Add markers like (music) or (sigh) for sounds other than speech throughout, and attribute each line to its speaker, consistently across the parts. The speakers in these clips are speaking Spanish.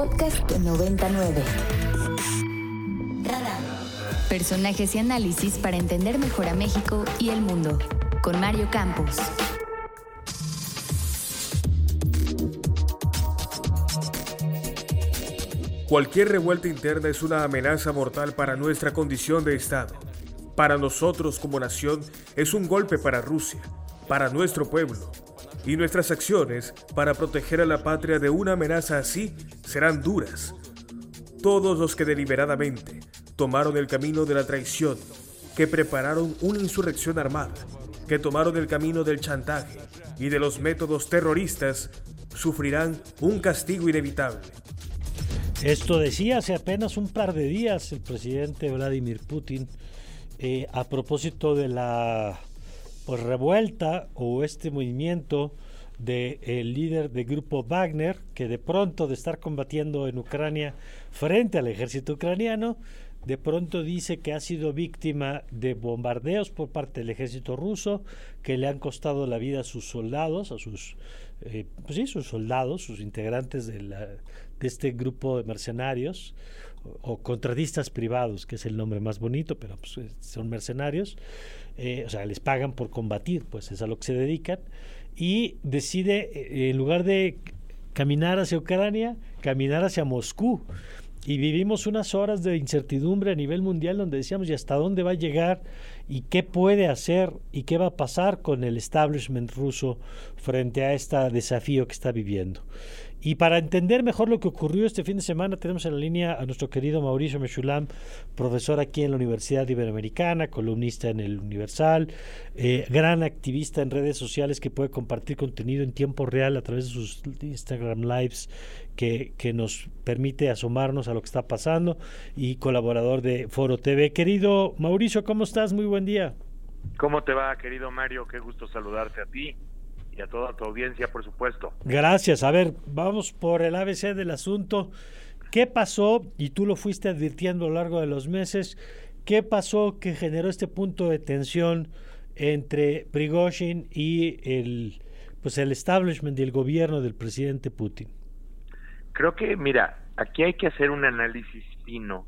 Speaker 1: Podcast 99. Personajes y análisis para entender mejor a México y el mundo. Con Mario Campos.
Speaker 2: Cualquier revuelta interna es una amenaza mortal para nuestra condición de Estado. Para nosotros como nación es un golpe para Rusia, para nuestro pueblo. Y nuestras acciones para proteger a la patria de una amenaza así serán duras. Todos los que deliberadamente tomaron el camino de la traición, que prepararon una insurrección armada, que tomaron el camino del chantaje y de los métodos terroristas, sufrirán un castigo inevitable.
Speaker 3: Esto decía hace apenas un par de días el presidente Vladimir Putin eh, a propósito de la pues, revuelta o este movimiento del líder del grupo Wagner, que de pronto de estar combatiendo en Ucrania frente al ejército ucraniano, de pronto dice que ha sido víctima de bombardeos por parte del ejército ruso, que le han costado la vida a sus soldados, a sus, eh, pues sí, sus soldados, sus integrantes de, de este grupo de mercenarios o, contratistas privados, que es el nombre más bonito, pero pues, eh, son mercenarios, eh, o sea, les pagan por combatir, pues es a lo que se dedican, y decide, eh, en lugar de caminar hacia Ucrania, caminar hacia Moscú. Y vivimos unas horas de incertidumbre a nivel mundial donde decíamos, ¿y hasta dónde va a llegar? ¿Y qué puede hacer? ¿Y qué va a pasar con el establishment ruso frente a este desafío que está viviendo? Y para entender mejor lo que ocurrió este fin de semana, tenemos en la línea a nuestro querido Mauricio Mechulam, profesor aquí en la Universidad Iberoamericana, columnista en el Universal, eh, gran activista en redes sociales que puede compartir contenido en tiempo real a través de sus Instagram Lives, que, que nos permite asomarnos a lo que está pasando, y colaborador de Foro TV. Querido Mauricio, ¿cómo estás? Muy buen día.
Speaker 4: ¿Cómo te va, querido Mario? Qué gusto saludarte a ti y a toda tu audiencia, por supuesto.
Speaker 3: Gracias. A ver, vamos por el ABC del asunto. ¿Qué pasó? Y tú lo fuiste advirtiendo a lo largo de los meses. ¿Qué pasó que generó este punto de tensión entre Prigozhin y el, pues el establishment y el gobierno del presidente Putin?
Speaker 4: Creo que, mira, aquí hay que hacer un análisis fino,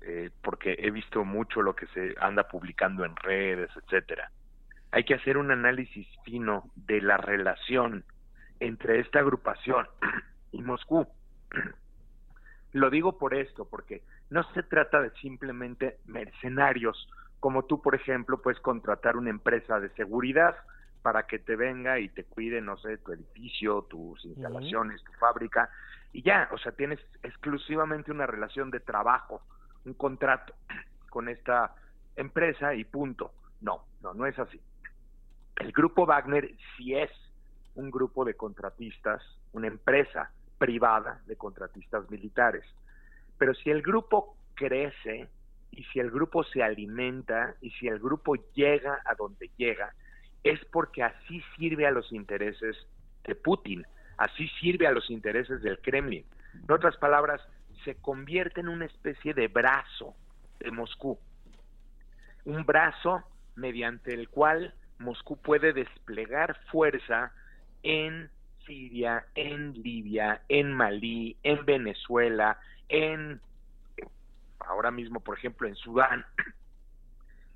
Speaker 4: eh, porque he visto mucho lo que se anda publicando en redes, etcétera hay que hacer un análisis fino de la relación entre esta agrupación (clears throat) y Moscú. (clears throat) Lo digo por esto, porque no se trata de simplemente mercenarios, como tú, por ejemplo, puedes contratar una empresa de seguridad para que te venga y te cuide, no sé, tu edificio, tus instalaciones, tu fábrica, y ya, o sea, tienes exclusivamente una relación de trabajo, un contrato (clears throat) con esta empresa y punto. No, no, no es así. El grupo Wagner sí es un grupo de contratistas, una empresa privada de contratistas militares. Pero si el grupo crece y si el grupo se alimenta y si el grupo llega a donde llega, es porque así sirve a los intereses de Putin, así sirve a los intereses del Kremlin. En otras palabras, se convierte en una especie de brazo de Moscú, un brazo mediante el cual Moscú puede desplegar fuerza en Siria, en Libia, en Malí, en Venezuela, en ahora mismo, por ejemplo, en Sudán,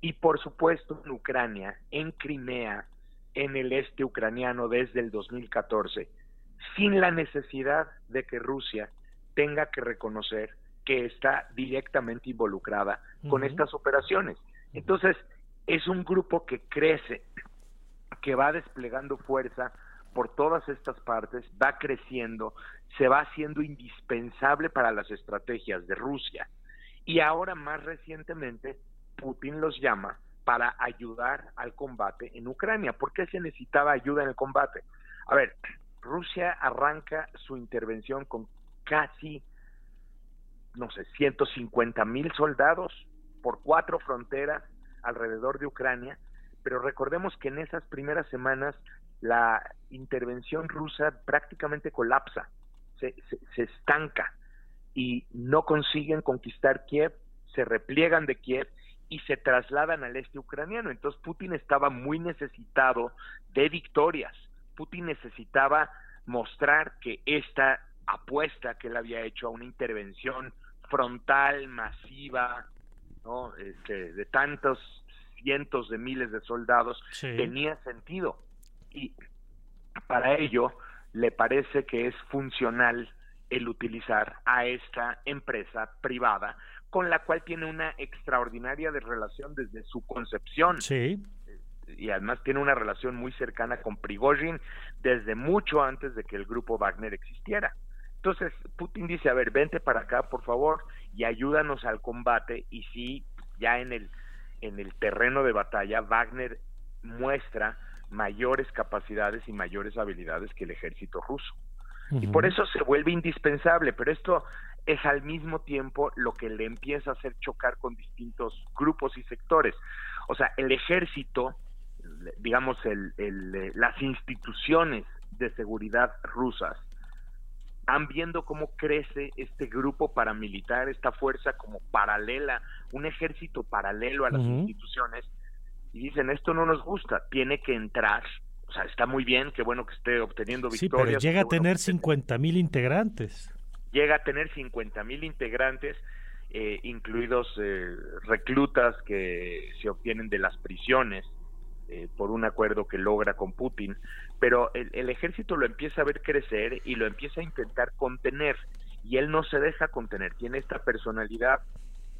Speaker 4: y por supuesto en Ucrania, en Crimea, en el este ucraniano desde el 2014, sin la necesidad de que Rusia tenga que reconocer que está directamente involucrada con estas operaciones. Entonces, es un grupo que crece, que va desplegando fuerza por todas estas partes, va creciendo, se va haciendo indispensable para las estrategias de Rusia. Y ahora más recientemente, Putin los llama para ayudar al combate en Ucrania. ¿Por qué se necesitaba ayuda en el combate? A ver, Rusia arranca su intervención con casi, no sé, 150 mil soldados por cuatro fronteras alrededor de Ucrania, pero recordemos que en esas primeras semanas la intervención rusa prácticamente colapsa, se, se, estanca y no consiguen conquistar Kiev, se repliegan de Kiev y se trasladan al este ucraniano. Entonces Putin estaba muy necesitado de victorias. Putin necesitaba mostrar que esta apuesta que él había hecho a una intervención frontal, masiva, ¿no? Este, de tantos cientos de miles de soldados, tenía sentido. Y para ello le parece que es funcional el utilizar a esta empresa privada con la cual tiene una extraordinaria relación desde su concepción.
Speaker 3: Sí.
Speaker 4: Y además tiene una relación muy cercana con Prigozhin desde mucho antes de que el grupo Wagner existiera. Entonces, Putin dice, a ver, vente para acá, por favor, y ayúdanos al combate. Y sí, ya en el, en el terreno de batalla, Wagner muestra mayores capacidades y mayores habilidades que el ejército ruso. Y por eso se vuelve indispensable, pero esto es al mismo tiempo lo que le empieza a hacer chocar con distintos grupos y sectores. O sea, el ejército, digamos, el, el, las instituciones de seguridad rusas, han viendo cómo crece este grupo paramilitar, esta fuerza como paralela, un ejército paralelo a las instituciones, y dicen, esto no nos gusta, tiene que entrar. O sea, está muy bien, qué bueno que esté obteniendo victorias.
Speaker 3: Sí, pero llega a tener 50 mil integrantes.
Speaker 4: Llega a tener 50 mil integrantes, eh, incluidos eh, reclutas que se obtienen de las prisiones eh, por un acuerdo que logra con Putin. Pero el, el ejército lo empieza a ver crecer y lo empieza a intentar contener. Y él no se deja contener, tiene esta personalidad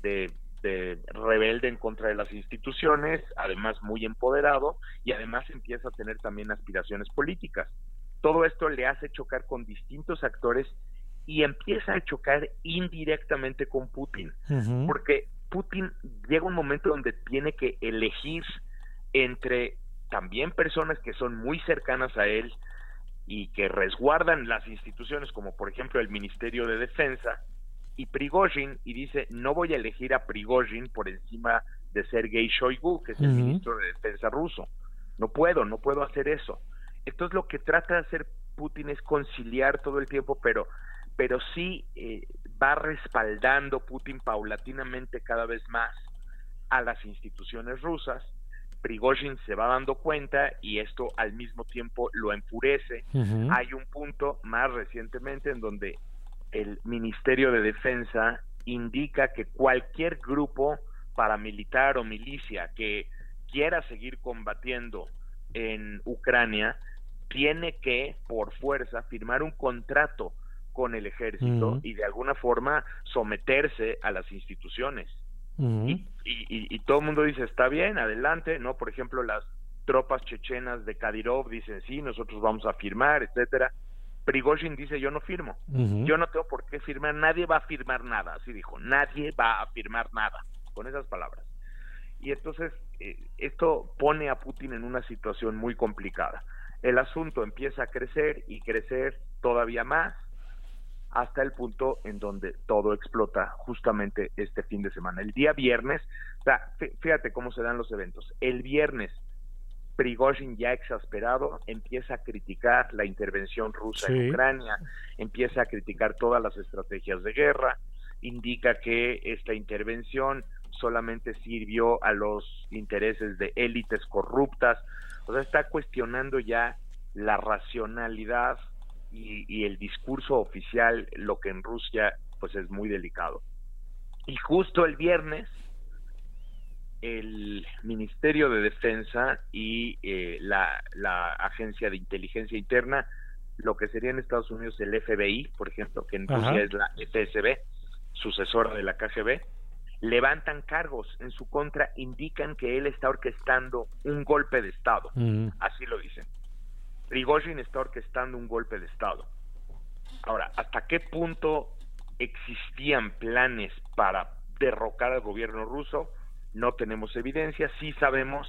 Speaker 4: de de rebelde en contra de las instituciones, además muy empoderado y además empieza a tener también aspiraciones políticas. Todo esto le hace chocar con distintos actores y empieza a chocar indirectamente con Putin, porque Putin llega un momento donde tiene que elegir entre también personas que son muy cercanas a él y que resguardan las instituciones, como por ejemplo el Ministerio de Defensa, y Prigozhin y dice, no voy a elegir a Prigozhin por encima de Sergei Shoigu, que es el ministro de Defensa ruso. No puedo, no puedo hacer eso. Entonces lo que trata de hacer Putin es conciliar todo el tiempo, pero, pero sí eh, va respaldando Putin paulatinamente cada vez más a las instituciones rusas. Prigozhin se va dando cuenta y esto al mismo tiempo lo enfurece. Hay un punto más recientemente en donde el Ministerio de Defensa indica que cualquier grupo paramilitar o milicia que quiera seguir combatiendo en Ucrania tiene que, por fuerza, firmar un contrato con el ejército y de alguna forma someterse a las instituciones. Y, y, todo el mundo dice, está bien, adelante, ¿no? Por ejemplo, las tropas chechenas de Kadyrov dicen, sí, nosotros vamos a firmar, etcétera. Prigozhin dice yo no firmo, yo no tengo por qué firmar, nadie va a firmar nada, así dijo, nadie va a firmar nada, con esas palabras. Y entonces eh, esto pone a Putin en una situación muy complicada. El asunto empieza a crecer y crecer todavía más hasta el punto en donde todo explota justamente este fin de semana. El día viernes, o sea, fíjate cómo se dan los eventos. El viernes Prigozhin ya exasperado empieza a criticar la intervención rusa en Ucrania, empieza a criticar todas las estrategias de guerra, indica que esta intervención solamente sirvió a los intereses de élites corruptas, o sea, está cuestionando ya la racionalidad y, y el discurso oficial, lo que en Rusia pues es muy delicado. Y justo el viernes, el Ministerio de Defensa y eh, la, Agencia de Inteligencia Interna, lo que sería en Estados Unidos el FBI, por ejemplo, que en Rusia es la FSB, sucesora de la KGB, levantan cargos en su contra, indican que él está orquestando un golpe de Estado. Así lo dicen. Prigozhin está orquestando un golpe de Estado. Ahora, ¿hasta qué punto existían planes para derrocar al gobierno ruso? no tenemos evidencia, sí sabemos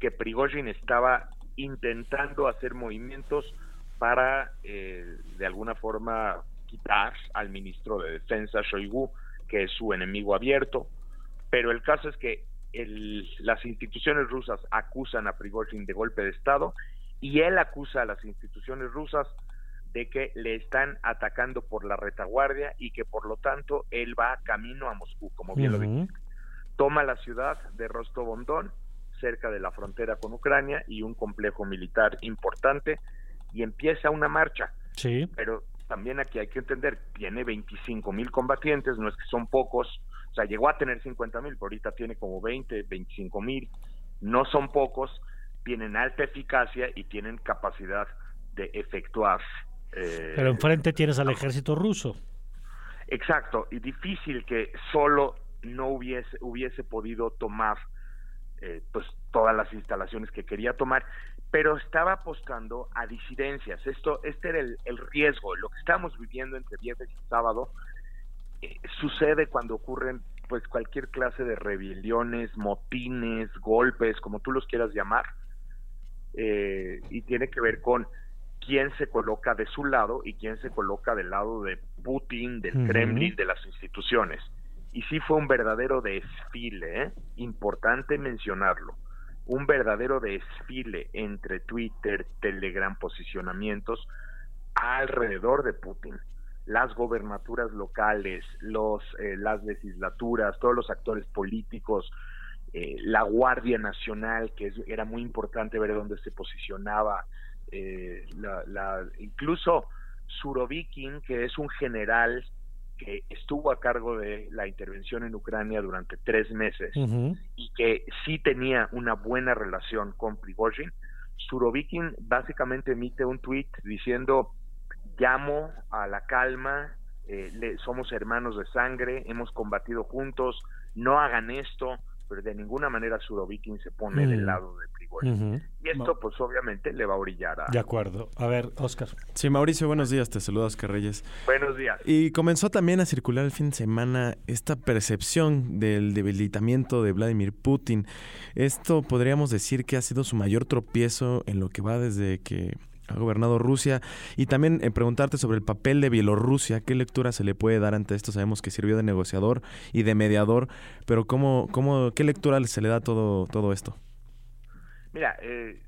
Speaker 4: que Prigozhin estaba intentando hacer movimientos para eh, de alguna forma quitar al ministro de Defensa Shoigu, que es su enemigo abierto, pero el caso es que las instituciones rusas acusan a Prigozhin de golpe de Estado y él acusa a las instituciones rusas de que le están atacando por la retaguardia y que por lo tanto él va camino a Moscú, como bien lo dijiste toma la ciudad de Rostov-on-Don, cerca de la frontera con Ucrania y un complejo militar importante y empieza una marcha.
Speaker 3: Sí.
Speaker 4: Pero también aquí hay que entender, tiene 25 mil combatientes, no es que son pocos, o sea, llegó a tener 50 mil, pero ahorita tiene como 20, 25 mil, no son pocos, tienen alta eficacia y tienen capacidad de efectuar.
Speaker 3: Eh, pero enfrente tienes al ejército ruso.
Speaker 4: Exacto, y difícil que solo no hubiese, hubiese podido tomar eh, pues todas las instalaciones que quería tomar, pero estaba apostando a disidencias. Esto, este era el, riesgo. Lo que estamos viviendo entre viernes y sábado eh, sucede cuando ocurren pues cualquier clase de rebeliones, motines, golpes, como tú los quieras llamar, eh, y tiene que ver con quién se coloca de su lado y quién se coloca del lado de Putin, del Kremlin, de las instituciones. Y sí fue un verdadero desfile, ¿eh? importante mencionarlo, un verdadero desfile entre Twitter, Telegram, posicionamientos alrededor de Putin. Las gobernaturas locales, los, eh, las legislaturas, todos los actores políticos, eh, la Guardia Nacional, que era muy importante ver dónde se posicionaba, la, incluso Surovikin, que es un general que estuvo a cargo de la intervención en Ucrania durante tres meses y que sí tenía una buena relación con Prigozhin, Surovikin básicamente emite un tuit diciendo llamo a la calma, eh, somos hermanos de sangre, hemos combatido juntos, no hagan esto, pero de ninguna manera Surovikin se pone del lado de y esto, pues obviamente, le va a orillar a.
Speaker 3: De acuerdo. A ver, Oscar.
Speaker 5: Sí, Mauricio, buenos días. Te saluda Oscar Reyes.
Speaker 4: Buenos días.
Speaker 5: Y comenzó también a circular el fin de semana esta percepción del debilitamiento de Vladimir Putin. Esto podríamos decir que ha sido su mayor tropiezo en lo que va desde que ha gobernado Rusia y también eh, preguntarte sobre el papel de Bielorrusia, qué lectura se le puede dar ante esto, sabemos que sirvió de negociador y de mediador, pero cómo, cómo, qué lectura se le da todo, todo esto.
Speaker 4: Mira, eh,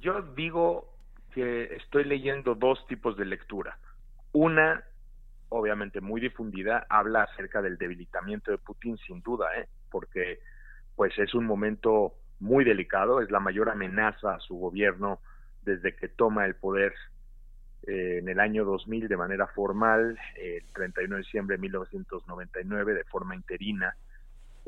Speaker 4: yo digo que estoy leyendo dos tipos de lectura. Una, obviamente muy difundida, habla acerca del debilitamiento de Putin sin duda, ¿eh? porque pues es un momento muy delicado, es la mayor amenaza a su gobierno desde que toma el poder eh, en el año 2000 de manera formal, el 31 de diciembre de 1999 de forma interina,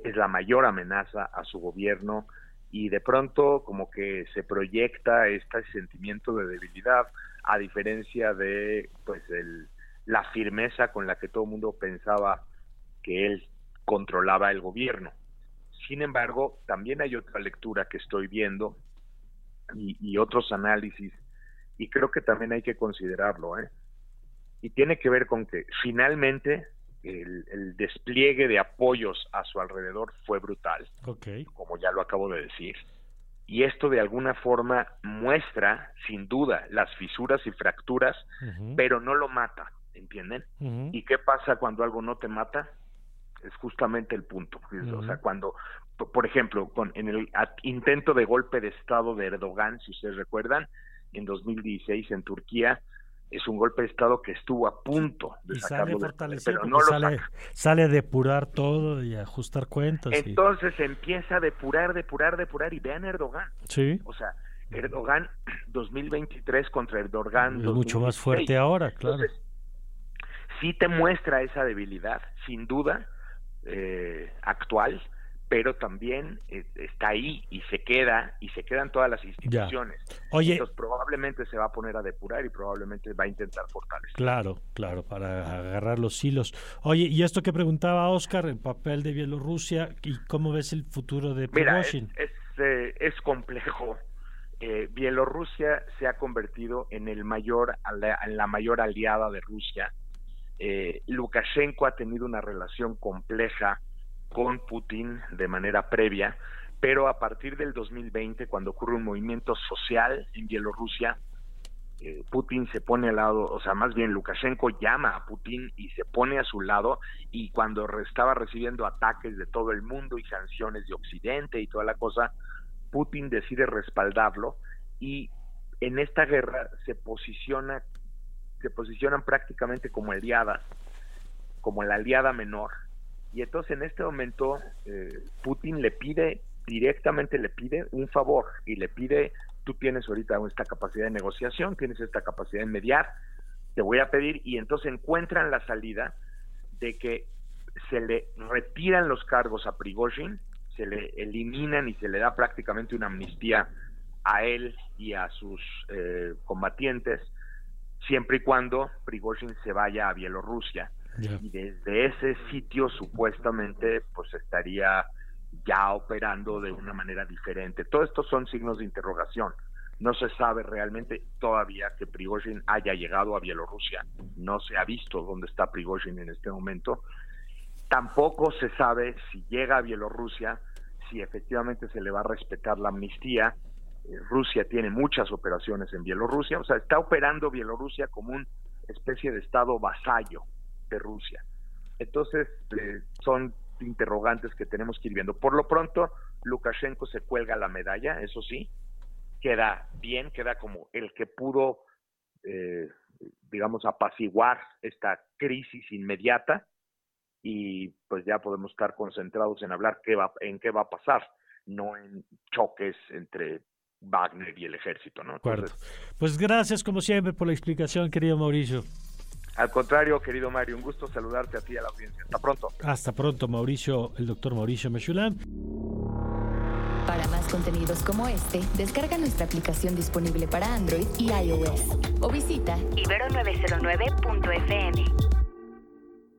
Speaker 4: es la mayor amenaza a su gobierno y de pronto como que se proyecta este sentimiento de debilidad a diferencia de pues el, la firmeza con la que todo el mundo pensaba que él controlaba el gobierno. Sin embargo, también hay otra lectura que estoy viendo y, y otros análisis y creo que también hay que considerarlo, ¿eh? Y tiene que ver con que finalmente el, despliegue de apoyos a su alrededor fue brutal, como ya lo acabo de decir. Y esto de alguna forma muestra, sin duda, las fisuras y fracturas, pero no lo mata, ¿entienden? ¿Y qué pasa cuando algo no te mata? Es justamente el punto. O sea, cuando, por ejemplo, con, en el intento de golpe de Estado de Erdogan, si ustedes recuerdan, en 2016 en Turquía, es un golpe de Estado que estuvo a punto de sacarlo
Speaker 3: sale pero no lo sale, sale a depurar todo y ajustar cuentas.
Speaker 4: Entonces empieza a depurar, depurar, depurar y vean Erdogan.
Speaker 3: Sí.
Speaker 4: O sea, Erdogan 2023 contra Erdogan.
Speaker 3: Es mucho más fuerte ahora, claro.
Speaker 4: Entonces, sí te muestra esa debilidad, sin duda, eh, actual, pero también eh, está ahí y se queda y se quedan todas las instituciones.
Speaker 3: Oye,
Speaker 4: Entonces probablemente se va a poner a depurar y probablemente va a intentar fortalecer.
Speaker 3: Claro, claro, para agarrar los hilos. Oye, y esto que preguntaba Oscar, el papel de Bielorrusia y cómo ves el futuro de
Speaker 4: Prigozhin. es, eh, es, complejo. Eh, Bielorrusia se ha convertido en el mayor en la mayor aliada de Rusia. Lukashenko ha tenido una relación compleja con Putin de manera previa, pero a partir del 2020, cuando ocurre un movimiento social en Bielorrusia, eh, Putin se pone al lado, o sea, más bien Lukashenko llama a Putin y se pone a su lado y cuando estaba recibiendo ataques de todo el mundo y sanciones de Occidente y toda la cosa, Putin decide respaldarlo y en esta guerra se posiciona se posicionan prácticamente como aliadas, como la aliada menor. Y entonces en este momento eh, Putin le pide, directamente le pide un favor y le pide, tú tienes ahorita esta capacidad de negociación, tienes esta capacidad de mediar, te voy a pedir, y entonces encuentran la salida de que se le retiran los cargos a Prigozhin, se le eliminan y se le da prácticamente una amnistía a él y a sus eh, combatientes, siempre y cuando Prigozhin se vaya a Bielorrusia. Y desde ese sitio supuestamente pues estaría ya operando de una manera diferente. Todo esto son signos de interrogación. No se sabe realmente todavía que Prigozhin haya llegado a Bielorrusia. No se ha visto dónde está Prigozhin en este momento. Tampoco se sabe si llega a Bielorrusia, si efectivamente se le va a respetar la amnistía. Rusia tiene muchas operaciones en Bielorrusia, o sea, está operando Bielorrusia como una especie de estado vasallo de Rusia. Entonces, eh, son interrogantes que tenemos que ir viendo. Por lo pronto, Lukashenko se cuelga la medalla, eso sí, queda bien, queda como el que pudo, eh, digamos, apaciguar esta crisis inmediata y pues ya podemos estar concentrados en hablar qué va, en qué va a pasar, no en choques entre Wagner y el ejército, ¿no?
Speaker 3: pues gracias como siempre por la explicación, querido Mauricio.
Speaker 4: Al contrario, querido Mario, un gusto saludarte a ti y a la audiencia. Hasta pronto.
Speaker 3: Hasta pronto, Mauricio, el doctor Mauricio Mechulam.
Speaker 1: Para más contenidos como este, descarga nuestra aplicación disponible para Android y iOS o visita ibero909.fm.